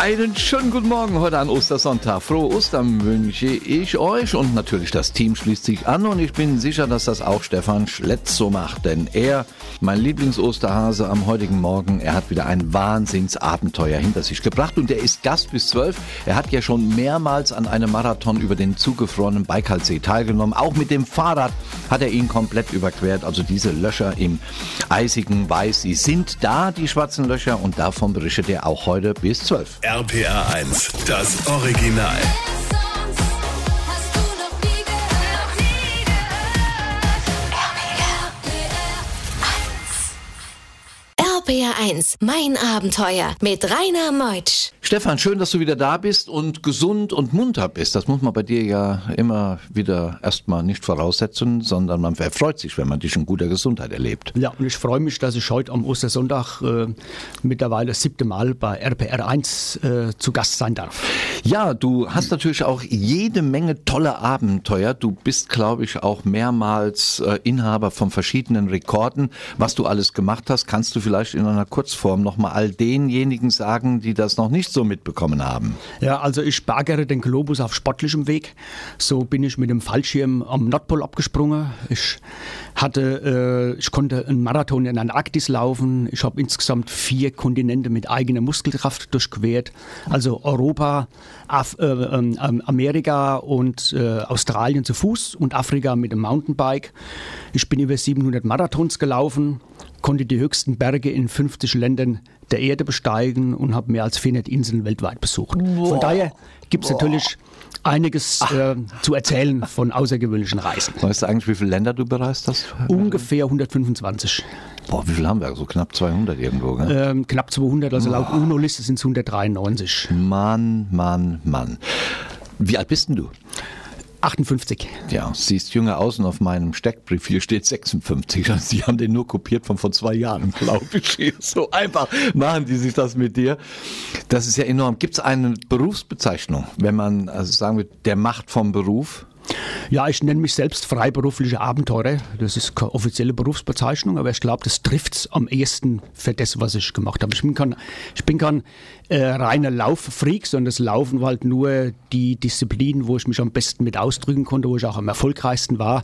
Einen schönen guten Morgen heute an Ostersonntag. Frohe Ostern wünsche ich euch und natürlich das Team schließt sich an und ich bin sicher, dass das auch Stefan Schletz so macht, denn er, mein Lieblings-Osterhase am heutigen Morgen, er hat wieder ein Wahnsinnsabenteuer hinter sich gebracht und er ist Gast bis zwölf. Er hat ja schon mehrmals an einem Marathon über den zugefrorenen Baikalsee teilgenommen. Auch mit dem Fahrrad hat er ihn komplett überquert. Also diese Löcher im eisigen Weiß, sie sind da, die schwarzen Löcher und davon berichtet er auch heute bis zwölf. RPR 1, das Original. 1, mein Abenteuer mit Rainer Meutsch. Stefan, schön, dass du wieder da bist und gesund und munter bist. Das muss man bei dir ja immer wieder erstmal nicht voraussetzen, sondern man erfreut sich, wenn man dich in guter Gesundheit erlebt. Ja, und ich freue mich, dass ich heute am Ostersonntag äh, mittlerweile das siebte Mal bei RPR 1 äh, zu Gast sein darf. Ja, du hast natürlich auch jede Menge tolle Abenteuer. Du bist, glaube ich, auch mehrmals äh, Inhaber von verschiedenen Rekorden. Was du alles gemacht hast, kannst du vielleicht in einer Kurzform nochmal all denjenigen sagen, die das noch nicht so mitbekommen haben. Ja, also ich bergere den Globus auf sportlichem Weg. So bin ich mit dem Fallschirm am Nordpol abgesprungen. Ich hatte, äh, ich konnte einen Marathon in Antarktis laufen. Ich habe insgesamt vier Kontinente mit eigener Muskelkraft durchquert. Also Europa, Af äh, ähm, Amerika und äh, Australien zu Fuß und Afrika mit dem Mountainbike. Ich bin über 700 Marathons gelaufen, konnte die höchsten Berge in 50 Ländern der Erde besteigen und habe mehr als 400 Inseln weltweit besucht. Von daher gibt es natürlich einiges äh, zu erzählen von außergewöhnlichen Reisen. Weißt du eigentlich, wie viele Länder du bereist hast? Ungefähr 125. Boah, wie viel haben wir? So knapp 200 irgendwo, gell? Ähm, knapp 200, also laut UNO-Liste sind es 193. Mann, Mann, Mann. Wie alt bist denn du? 58. Ja, siehst jünger aus und auf meinem Steckbrief hier steht 56. Also die haben den nur kopiert von vor zwei Jahren, glaube ich. So einfach machen die sich das mit dir. Das ist ja enorm. Gibt es eine Berufsbezeichnung, wenn man also sagen wir, der macht vom Beruf? Ja, ich nenne mich selbst freiberuflicher Abenteurer. Das ist keine offizielle Berufsbezeichnung, aber ich glaube, das trifft es am ehesten für das, was ich gemacht habe. Ich bin kein, ich bin kein äh, reiner Lauffreak, sondern das Laufen war halt nur die Disziplin, wo ich mich am besten mit ausdrücken konnte, wo ich auch am erfolgreichsten war.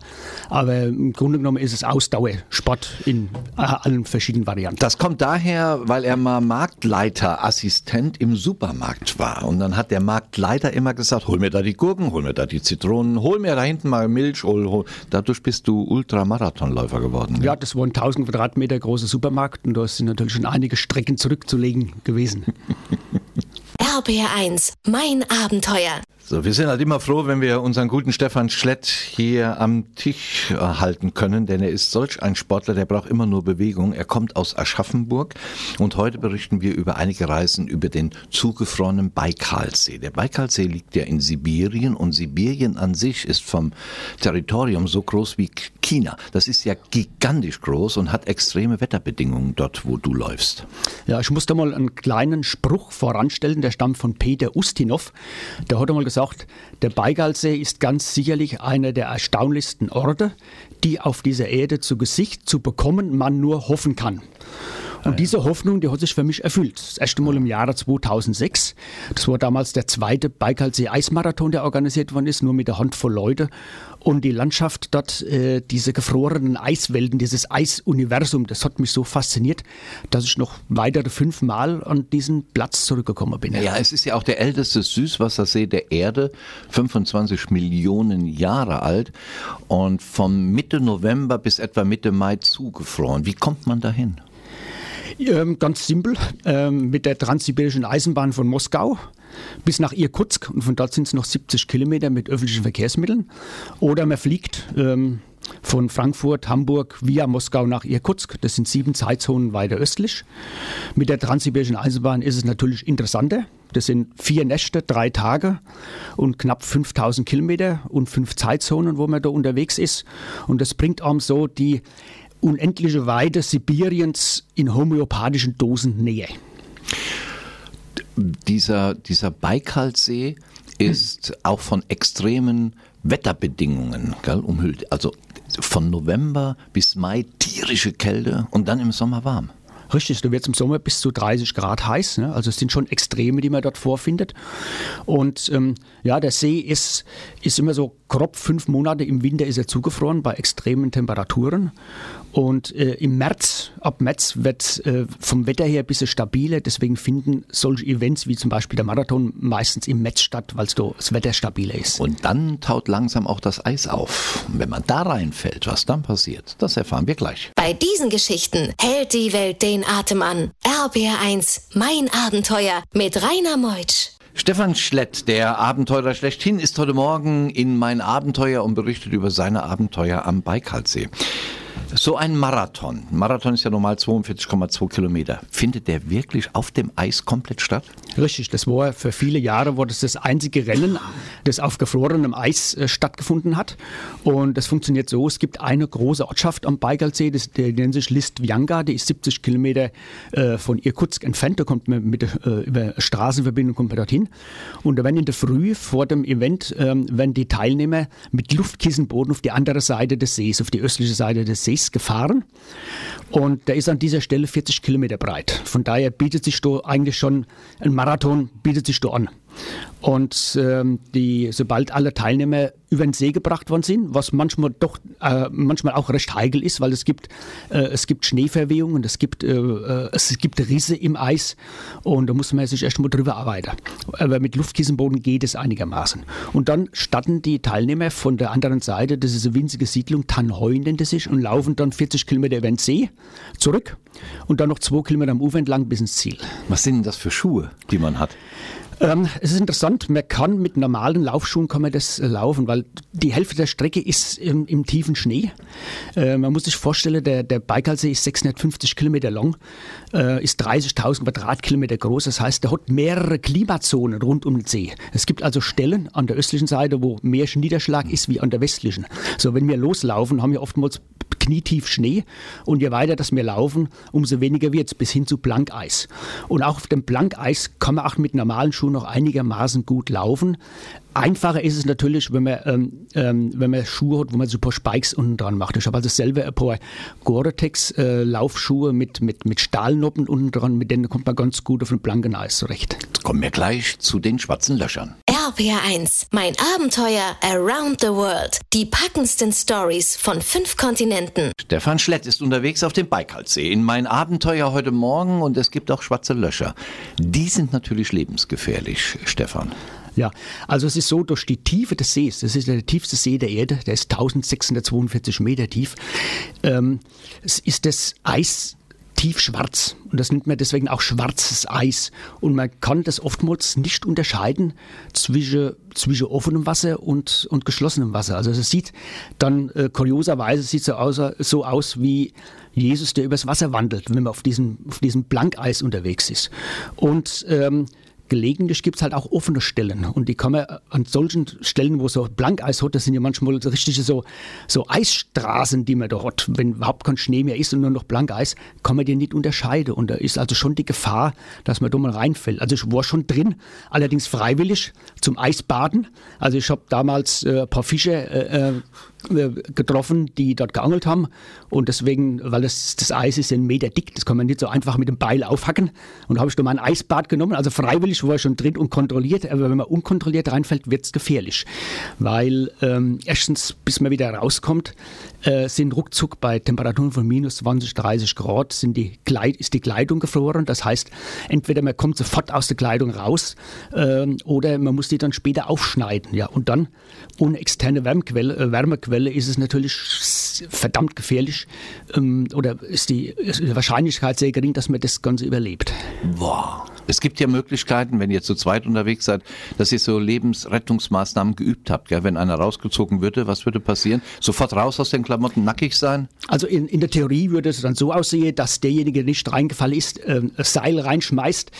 Aber im Grunde genommen ist es Ausdauersport in äh, allen verschiedenen Varianten. Das kommt daher, weil er mal Marktleiterassistent im Supermarkt war. Und dann hat der Marktleiter immer gesagt, hol mir da die Gurken, hol mir da die Zitronen, hol mir da hinten mal Milch, hol, hol. Dadurch bist du Ultramarathonläufer geworden. Ja, das war ein 1000 Quadratmeter großer Supermarkt und da sind natürlich schon einige Strecken zurückzulegen gewesen. RPR 1, mein Abenteuer. So, wir sind halt immer froh, wenn wir unseren guten Stefan Schlett hier am Tisch äh, halten können, denn er ist solch ein Sportler, der braucht immer nur Bewegung. Er kommt aus Aschaffenburg und heute berichten wir über einige Reisen über den zugefrorenen Baikalsee. Der Baikalsee liegt ja in Sibirien und Sibirien an sich ist vom Territorium so groß wie China. Das ist ja gigantisch groß und hat extreme Wetterbedingungen dort, wo du läufst. Ja, ich muss da mal einen kleinen Spruch voranstellen, der stammt von Peter Ustinov. Der hat einmal gesagt, der Baikalsee ist ganz sicherlich einer der erstaunlichsten Orte, die auf dieser Erde zu Gesicht zu bekommen man nur hoffen kann. Und diese Hoffnung, die hat sich für mich erfüllt. Das erste Mal im Jahre 2006. Das war damals der zweite Baikalsee-Eismarathon, der organisiert worden ist, nur mit einer Handvoll Leute. Und die Landschaft dort, äh, diese gefrorenen Eiswelten, dieses Eisuniversum, das hat mich so fasziniert, dass ich noch weitere fünfmal an diesen Platz zurückgekommen bin. Ja, es ist ja auch der älteste Süßwassersee der Erde, 25 Millionen Jahre alt und von Mitte November bis etwa Mitte Mai zugefroren. Wie kommt man dahin? Ähm, ganz simpel, ähm, mit der transsibirischen Eisenbahn von Moskau bis nach Irkutsk und von dort sind es noch 70 Kilometer mit öffentlichen Verkehrsmitteln. Oder man fliegt ähm, von Frankfurt, Hamburg via Moskau nach Irkutsk. Das sind sieben Zeitzonen weiter östlich. Mit der transsibirischen Eisenbahn ist es natürlich interessanter. Das sind vier Nächte, drei Tage und knapp 5000 Kilometer und fünf Zeitzonen, wo man da unterwegs ist. Und das bringt einem so die unendliche Weite Sibiriens in homöopathischen Dosen näher. Dieser, dieser Baikalsee ist auch von extremen Wetterbedingungen gell, umhüllt. Also von November bis Mai tierische Kälte und dann im Sommer warm. Richtig, da wird es im Sommer bis zu 30 Grad heiß. Ne? Also es sind schon Extreme, die man dort vorfindet. Und ähm, ja, der See ist, ist immer so grob fünf Monate im Winter ist er zugefroren bei extremen Temperaturen. Und äh, im März, ab März wird äh, vom Wetter her ein bisschen stabiler. Deswegen finden solche Events wie zum Beispiel der Marathon meistens im März statt, weil das Wetter stabiler ist. Und dann taut langsam auch das Eis auf. Und wenn man da reinfällt, was dann passiert, das erfahren wir gleich. Bei diesen Geschichten hält die Welt den Atem an. RBR1, mein Abenteuer mit Rainer Meutsch. Stefan Schlett, der Abenteurer schlechthin, ist heute Morgen in mein Abenteuer und berichtet über seine Abenteuer am Baikalsee. So ein Marathon, Marathon ist ja normal 42,2 Kilometer, findet der wirklich auf dem Eis komplett statt? Richtig, das war für viele Jahre war das, das einzige Rennen, das auf gefrorenem Eis äh, stattgefunden hat. Und das funktioniert so, es gibt eine große Ortschaft am Baikalsee, das, der nennt sich Listvianga, die ist 70 Kilometer äh, von Irkutsk entfernt, da kommt man mit äh, über Straßenverbindung kommt man dorthin. Und da werden in der Früh vor dem Event ähm, werden die Teilnehmer mit Luftkissenboden auf die andere Seite des Sees, auf die östliche Seite des Sees gefahren. Und der ist an dieser Stelle 40 Kilometer breit. Von daher bietet sich eigentlich schon ein Marathon bietet sich an. Und ähm, die, sobald alle Teilnehmer über den See gebracht worden sind, was manchmal doch äh, manchmal auch recht heikel ist, weil es gibt äh, es gibt Schneeverwehungen, es gibt äh, äh es gibt Risse im Eis und da muss man sich erst mal drüber arbeiten. Aber mit Luftkissenboden geht es einigermaßen. Und dann starten die Teilnehmer von der anderen Seite, das ist eine winzige Siedlung, Tannheuen nennt es sich, und laufen dann 40 Kilometer über den See zurück und dann noch zwei Kilometer am Ufer entlang bis ins Ziel. Was sind denn das für Schuhe, die man hat? Ähm, es ist interessant, man kann mit normalen Laufschuhen kann man das äh, laufen, weil die Hälfte der Strecke ist im, im tiefen Schnee. Äh, man muss sich vorstellen, der, der Baikalsee ist 650 Kilometer lang, äh, ist 30.000 Quadratkilometer groß. Das heißt, der hat mehrere Klimazonen rund um den See. Es gibt also Stellen an der östlichen Seite, wo mehr Niederschlag ist wie an der westlichen. So, wenn wir loslaufen, haben wir oftmals knietief Schnee und je weiter das wir laufen, umso weniger wird es bis hin zu Blankeis. Und auch auf dem Blankeis kann man auch mit normalen Schuhen noch einigermaßen gut laufen. Einfacher ist es natürlich, wenn man, ähm, ähm, wenn man Schuhe hat, wo man so ein paar Spikes unten dran macht. Ich habe also selber ein paar Gore-Tex-Laufschuhe äh, mit, mit, mit Stahlnoppen unten dran, mit denen kommt man ganz gut auf dem blanken Eis zurecht. Jetzt kommen wir gleich zu den schwarzen Löchern. RPR1, mein Abenteuer Around the World. Die packendsten Stories von fünf Kontinenten. Stefan Schlett ist unterwegs auf dem Baikalsee in mein Abenteuer heute Morgen und es gibt auch schwarze Löcher. Die sind natürlich lebensgefährlich, Stefan. Ja, also es ist so, durch die Tiefe des Sees, das ist der tiefste See der Erde, der ist 1642 Meter tief, ähm, ist das Eis tiefschwarz. Und das nennt man deswegen auch schwarzes Eis. Und man kann das oftmals nicht unterscheiden zwischen, zwischen offenem Wasser und, und geschlossenem Wasser. Also es sieht dann äh, kurioserweise sieht so aus, so aus wie Jesus, der übers Wasser wandelt, wenn man auf diesem, auf diesem Blankeis unterwegs ist. Und ähm, gelegentlich gibt es halt auch offene Stellen. Und die kann man an solchen Stellen, wo so Blankeis hat, das sind ja manchmal so richtige so, so Eisstraßen, die man da hat. Wenn überhaupt kein Schnee mehr ist und nur noch Blankeis, kann man die nicht unterscheiden. Und da ist also schon die Gefahr, dass man da mal reinfällt. Also ich war schon drin, allerdings freiwillig zum Eisbaden. Also ich habe damals äh, ein paar Fische äh, äh äh, getroffen, die dort geangelt haben. Und deswegen, weil das, das Eis ist ein Meter dick, das kann man nicht so einfach mit dem Beil aufhacken. Und da habe ich da mal ein Eisbad genommen. Also freiwillig war ich schon drin und kontrolliert. Aber wenn man unkontrolliert reinfällt, wird es gefährlich. Weil ähm, erstens, bis man wieder rauskommt, äh, sind ruckzuck bei Temperaturen von minus 20, 30 Grad sind die Kleid, ist die Kleidung gefroren. Das heißt, entweder man kommt sofort aus der Kleidung raus äh, oder man muss die dann später aufschneiden. Ja, und dann ohne externe Wärmequelle, äh, Wärmequelle ist es natürlich verdammt gefährlich ähm, oder ist die, ist die Wahrscheinlichkeit sehr gering, dass man das Ganze überlebt. Boah. Es gibt ja Möglichkeiten, wenn ihr zu zweit unterwegs seid, dass ihr so Lebensrettungsmaßnahmen geübt habt. Gell? Wenn einer rausgezogen würde, was würde passieren? Sofort raus aus den Klamotten, nackig sein? Also in, in der Theorie würde es dann so aussehen, dass derjenige, der nicht reingefallen ist, äh, Seil reinschmeißt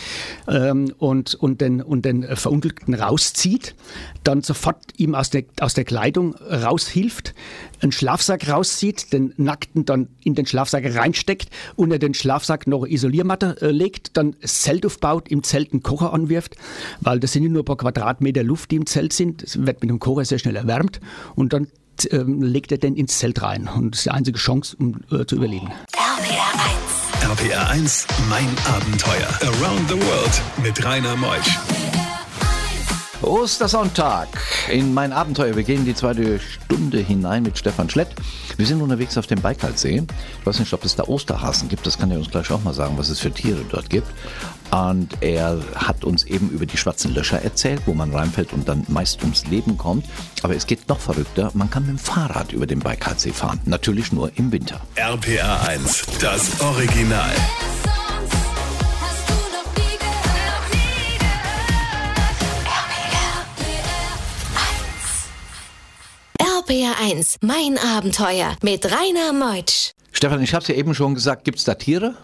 ähm, und, und, den, und den Verunglückten rauszieht, dann sofort ihm aus der, aus der Kleidung raushilft, einen Schlafsack rauszieht, den Nackten dann in den Schlafsack reinsteckt, unter den Schlafsack noch Isoliermatte äh, legt, dann Zelt aufbaut, im Zelt einen Kocher anwirft, weil das sind nur ein paar Quadratmeter Luft, die im Zelt sind. Es wird mit dem Kocher sehr schnell erwärmt und dann ähm, legt er den ins Zelt rein. Und das ist die einzige Chance, um äh, zu überleben. RPR 1. RPR 1, mein Abenteuer. Around the World mit Rainer Meusch. Ostersonntag in mein Abenteuer. Wir gehen die zweite Stunde hinein mit Stefan Schlett. Wir sind unterwegs auf dem Baikalsee. Ich weiß nicht, ob es da Osterhasen gibt. Das kann er uns gleich auch mal sagen, was es für Tiere dort gibt. Und er hat uns eben über die schwarzen Löcher erzählt, wo man reinfällt und dann meist ums Leben kommt. Aber es geht noch verrückter. Man kann mit dem Fahrrad über den Baikalsee fahren. Natürlich nur im Winter. RPR 1, das Original. RPR 1, mein Abenteuer mit Rainer Meutsch. Stefan, ich habe es ja eben schon gesagt, gibt es da Tiere?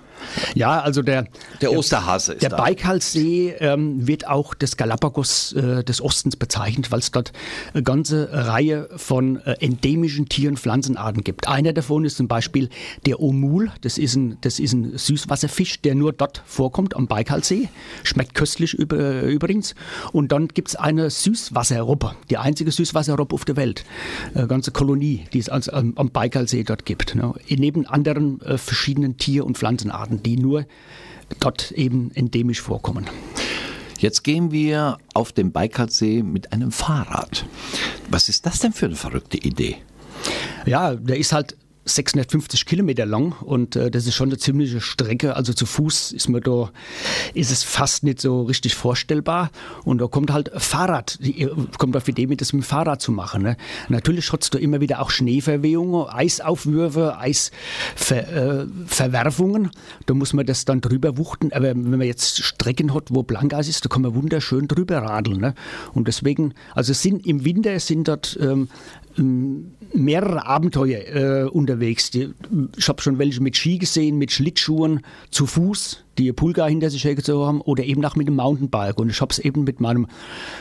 Ja, also der, der Osterhase ist Der da. Baikalsee ähm, wird auch des Galapagos äh, des Ostens bezeichnet, weil es dort eine ganze Reihe von äh, endemischen Tier- und Pflanzenarten gibt. Einer davon ist zum Beispiel der Omul. Das ist ein, das ist ein Süßwasserfisch, der nur dort vorkommt, am Baikalsee. Schmeckt köstlich über, übrigens. Und dann gibt es eine Süßwasserrobbe, die einzige Süßwasserrobbe auf der Welt. Eine ganze Kolonie, die es also am, am Baikalsee dort gibt. Ne? Neben anderen äh, verschiedenen Tier- und Pflanzenarten, die nur dort eben endemisch vorkommen. Jetzt gehen wir auf den Baikalsee mit einem Fahrrad. Was ist das denn für eine verrückte Idee? Ja, der ist halt 650 Kilometer lang und äh, das ist schon eine ziemliche Strecke. Also zu Fuß ist mir da, ist es fast nicht so richtig vorstellbar. Und da kommt halt Fahrrad, die, kommt auf die Idee mit, das mit dem Fahrrad zu machen. Ne? Natürlich hat es da immer wieder auch Schneeverwehungen, Eisaufwürfe, Eisverwerfungen. Äh, da muss man das dann drüber wuchten. Aber wenn man jetzt Strecken hat, wo Blankeis ist, da kann man wunderschön drüber radeln. Ne? Und deswegen, also sind im Winter sind dort ähm, mehrere Abenteuer äh, unterwegs. Ich habe schon welche mit Ski gesehen, mit Schlittschuhen, zu Fuß, die ihr Pulga hinter sich hergezogen haben, oder eben auch mit dem Mountainbike. Und ich habe es eben mit meinem,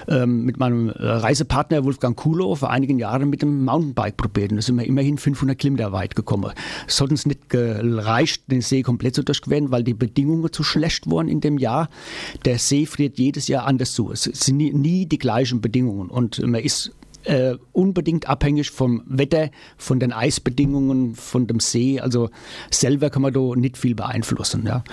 ähm, mit meinem Reisepartner Wolfgang Kulo vor einigen Jahren mit dem Mountainbike probiert. Und da sind wir immerhin 500 Kilometer weit gekommen. Es hat uns nicht gereicht, den See komplett zu durchqueren, weil die Bedingungen zu schlecht waren in dem Jahr. Der See friert jedes Jahr anders zu. Es sind nie, nie die gleichen Bedingungen. Und man ist äh, unbedingt abhängig vom Wetter, von den Eisbedingungen, von dem See. Also selber kann man da nicht viel beeinflussen. Ja.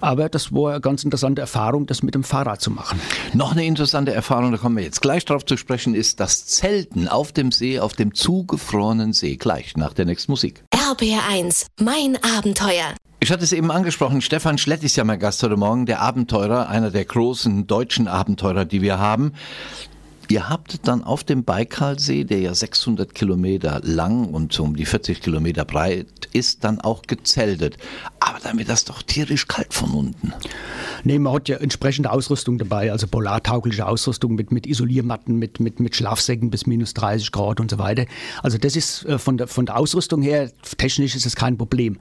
Aber das war eine ganz interessante Erfahrung, das mit dem Fahrrad zu machen. Noch eine interessante Erfahrung, da kommen wir jetzt gleich drauf zu sprechen, ist das Zelten auf dem See, auf dem zugefrorenen See. Gleich nach der nächsten Musik. RBR1, mein Abenteuer. Ich hatte es eben angesprochen, Stefan Schlett ist ja mein Gast heute Morgen, der Abenteurer, einer der großen deutschen Abenteurer, die wir haben. Ihr habt dann auf dem Baikalsee, der ja 600 Kilometer lang und um die 40 Kilometer breit ist, dann auch gezeltet. Aber dann wird das doch tierisch kalt von unten. Nee, man hat ja entsprechende Ausrüstung dabei, also polartaugliche Ausrüstung mit, mit Isoliermatten, mit, mit, mit Schlafsäcken bis minus 30 Grad und so weiter. Also das ist äh, von der, von der Ausrüstung her, technisch ist es kein Problem.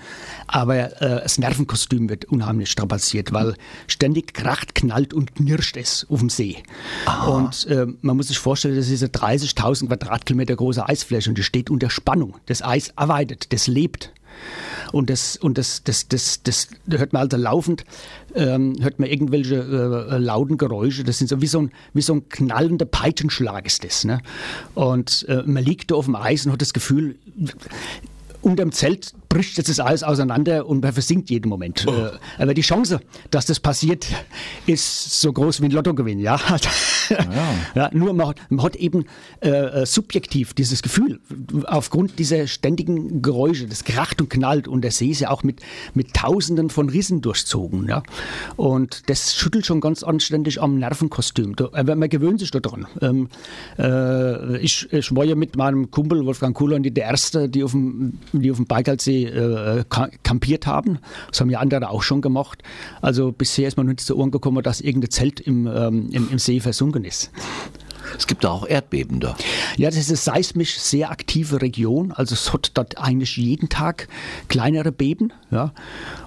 Aber äh, das Nervenkostüm wird unheimlich strapaziert, weil ständig kracht, knallt und knirscht es auf dem See. Aha. Und äh, man muss sich vorstellen, das ist eine 30.000 Quadratkilometer große Eisfläche und die steht unter Spannung. Das Eis arbeitet, das lebt. Und das, und das, das, das, das hört man also laufend, ähm, hört man irgendwelche äh, lauten Geräusche. Das sind so wie so ein, wie so ein knallender Peitschenschlag ist das. Ne? Und äh, man liegt da auf dem Eis und hat das Gefühl, unterm Zelt bricht jetzt das alles auseinander und man versinkt jeden Moment. Oh. Äh, aber die Chance, dass das passiert, ist so groß wie ein Lottogewinn. Ja? ja. ja nur man hat, man hat eben äh, äh, subjektiv dieses Gefühl, aufgrund dieser ständigen Geräusche, das kracht und knallt und der See ist ja auch mit, mit Tausenden von Rissen durchzogen. Ja? Und das schüttelt schon ganz anständig am Nervenkostüm. Aber man gewöhnt sich daran. Ähm, äh, ich, ich war ja mit meinem Kumpel Wolfgang Kuhler die Erste, die auf dem, die auf dem Baikalsee äh, kampiert haben. Das haben ja andere auch schon gemacht. Also bisher ist man nicht zu Ohren gekommen, dass irgendein Zelt im, ähm, im, im See versunken ist. Es gibt da auch Erdbeben da. Ja, das ist eine seismisch sehr aktive Region. Also es hat dort eigentlich jeden Tag kleinere Beben. Ja.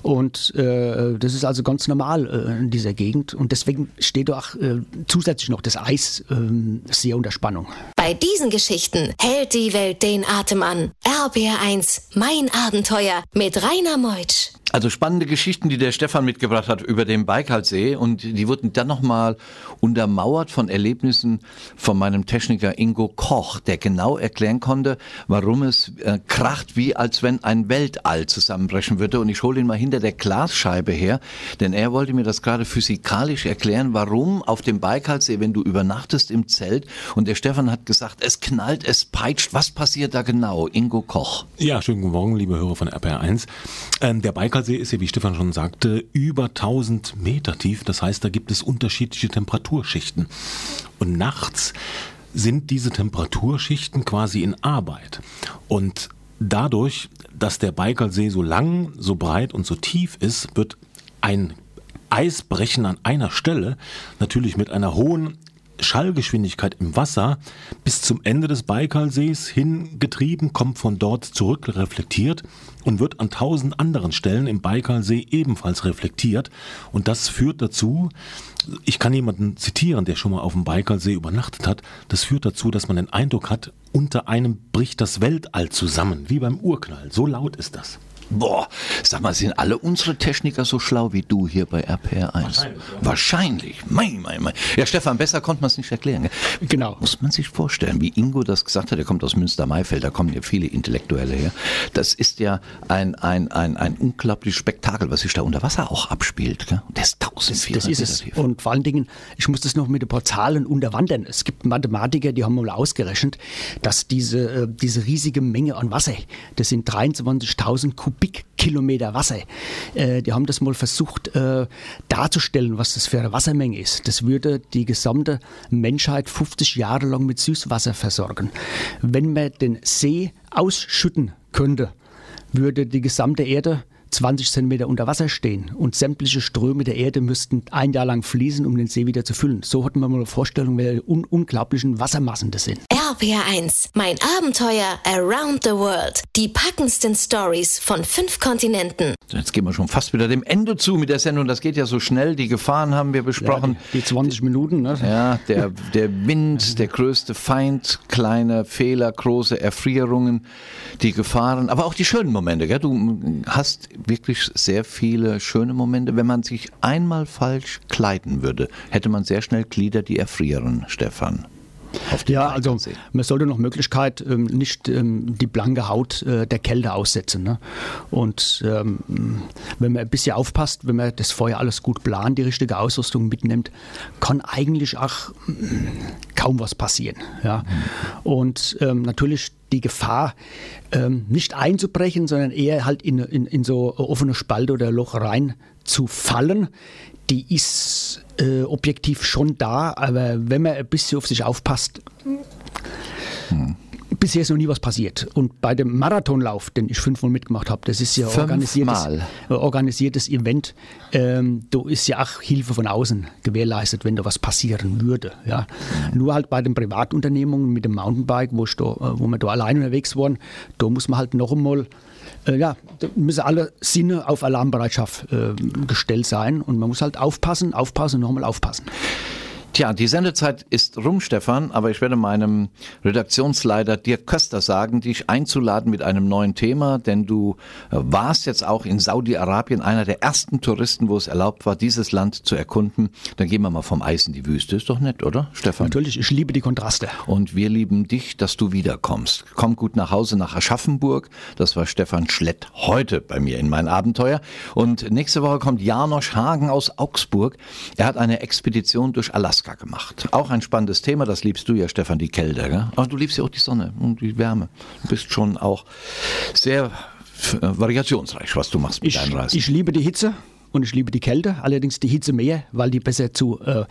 Und äh, das ist also ganz normal äh, in dieser Gegend. Und deswegen steht auch äh, zusätzlich noch das Eis ähm, sehr unter Spannung. Bei diesen Geschichten hält die Welt den Atem an. RBR1, mein Abenteuer mit Rainer Meutsch. Also spannende Geschichten, die der Stefan mitgebracht hat über den Baikalsee und die wurden dann nochmal untermauert von Erlebnissen von meinem Techniker Ingo Koch, der genau erklären konnte, warum es äh, kracht, wie als wenn ein Weltall zusammenbrechen würde. Und ich hole ihn mal hinter der Glasscheibe her, denn er wollte mir das gerade physikalisch erklären, warum auf dem Baikalsee, wenn du übernachtest im Zelt und der Stefan hat gesagt, es knallt, es peitscht, was passiert da genau? Ingo Koch. Ja, schönen guten Morgen, liebe Hörer von RPR1. Ähm, der Baikalsee Baikalsee ist ja, wie Stefan schon sagte, über 1000 Meter tief. Das heißt, da gibt es unterschiedliche Temperaturschichten. Und nachts sind diese Temperaturschichten quasi in Arbeit. Und dadurch, dass der Baikalsee so lang, so breit und so tief ist, wird ein Eisbrechen an einer Stelle natürlich mit einer hohen Schallgeschwindigkeit im Wasser bis zum Ende des Baikalsees hingetrieben, kommt von dort zurück reflektiert und wird an tausend anderen Stellen im Baikalsee ebenfalls reflektiert. Und das führt dazu, ich kann jemanden zitieren, der schon mal auf dem Baikalsee übernachtet hat, das führt dazu, dass man den Eindruck hat, unter einem bricht das Weltall zusammen, wie beim Urknall. So laut ist das. Boah, sag mal, sind alle unsere Techniker so schlau wie du hier bei RPR1? Wahrscheinlich. Ja. Wahrscheinlich. Mein, mein, mein. Ja, Stefan, besser konnte man es nicht erklären. Gell? Genau. Muss man sich vorstellen, wie Ingo das gesagt hat, er kommt aus Münster-Maifeld, da kommen ja viele Intellektuelle her. Das ist ja ein, ein, ein, ein unglaublich Spektakel, was sich da unter Wasser auch abspielt. Gell? Das ist 1400 Das ist es. Tief. Und vor allen Dingen, ich muss das noch mit ein paar Zahlen unterwandern. Es gibt Mathematiker, die haben mal ausgerechnet, dass diese, äh, diese riesige Menge an Wasser, das sind 23.000 Kubik Kubikkilometer Wasser. Äh, die haben das mal versucht äh, darzustellen, was das für eine Wassermenge ist. Das würde die gesamte Menschheit 50 Jahre lang mit Süßwasser versorgen. Wenn man den See ausschütten könnte, würde die gesamte Erde 20 Zentimeter unter Wasser stehen und sämtliche Ströme der Erde müssten ein Jahr lang fließen, um den See wieder zu füllen. So hatten wir mal eine Vorstellung, welche un unglaublichen Wassermassen das sind. RPR1, mein Abenteuer Around the World. Die packendsten Stories von fünf Kontinenten. Jetzt gehen wir schon fast wieder dem Ende zu mit der Sendung. Das geht ja so schnell. Die Gefahren haben wir besprochen. Ja, die, die, 20 Minuten. Ne? Ja, der, der Wind, der größte Feind, kleine Fehler, große Erfrierungen, die Gefahren, aber auch die schönen Momente. Gell? Du hast wirklich sehr viele schöne Momente. Wenn man sich einmal falsch kleiden würde, hätte man sehr schnell Glieder, die erfrieren, Stefan ja, also man sollte noch Möglichkeit ähm, nicht ähm, die blanke Haut äh, der Kälte aussetzen. Ne? Und ähm, wenn man ein bisschen aufpasst, wenn man das Feuer alles gut plant, die richtige Ausrüstung mitnimmt, kann eigentlich auch mm, kaum was passieren. Ja? Und ähm, natürlich die Gefahr, ähm, nicht einzubrechen, sondern eher halt in, in, in so offene Spalte oder Loch rein zu fallen, die ist äh, objektiv schon da, aber wenn man ein bisschen auf sich aufpasst, hm. bisher ist noch nie was passiert. Und bei dem Marathonlauf, den ich fünfmal mitgemacht habe, das ist ja organisiertes, äh, organisiertes Event, ähm, da ist ja auch Hilfe von außen gewährleistet, wenn da was passieren würde. Ja. Mhm. Nur halt bei den Privatunternehmungen mit dem Mountainbike, wo, da, äh, wo wir da allein unterwegs waren, da muss man halt noch einmal ja, da müssen alle Sinne auf Alarmbereitschaft äh, gestellt sein und man muss halt aufpassen, aufpassen, nochmal aufpassen. Tja, die Sendezeit ist rum, Stefan, aber ich werde meinem Redaktionsleiter Dirk Köster sagen, dich einzuladen mit einem neuen Thema, denn du äh, warst jetzt auch in Saudi-Arabien einer der ersten Touristen, wo es erlaubt war, dieses Land zu erkunden. Dann gehen wir mal vom Eis in die Wüste. Ist doch nett, oder, Stefan? Natürlich, ich liebe die Kontraste. Und wir lieben dich, dass du wiederkommst. Komm gut nach Hause nach Aschaffenburg. Das war Stefan Schlett heute bei mir in mein Abenteuer. Und nächste Woche kommt Janosch Hagen aus Augsburg. Er hat eine Expedition durch Alaska Alaska gemacht. Auch ein spannendes Thema, das liebst du ja, Stefan, die Kälte. Gell? Aber du liebst ja auch die Sonne und die Wärme. Du bist schon auch sehr äh, variationsreich, was du machst mit ich, deinen Reisen. Ich liebe die Hitze und ich liebe die Kälte, allerdings die Hitze mehr, weil die besser zu, äh,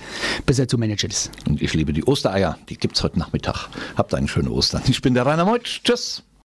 besser zu managen ist. Und ich liebe die Ostereier, die gibt es heute Nachmittag. Habt einen schönen Ostern. Ich bin der Rainer Meutsch. Tschüss.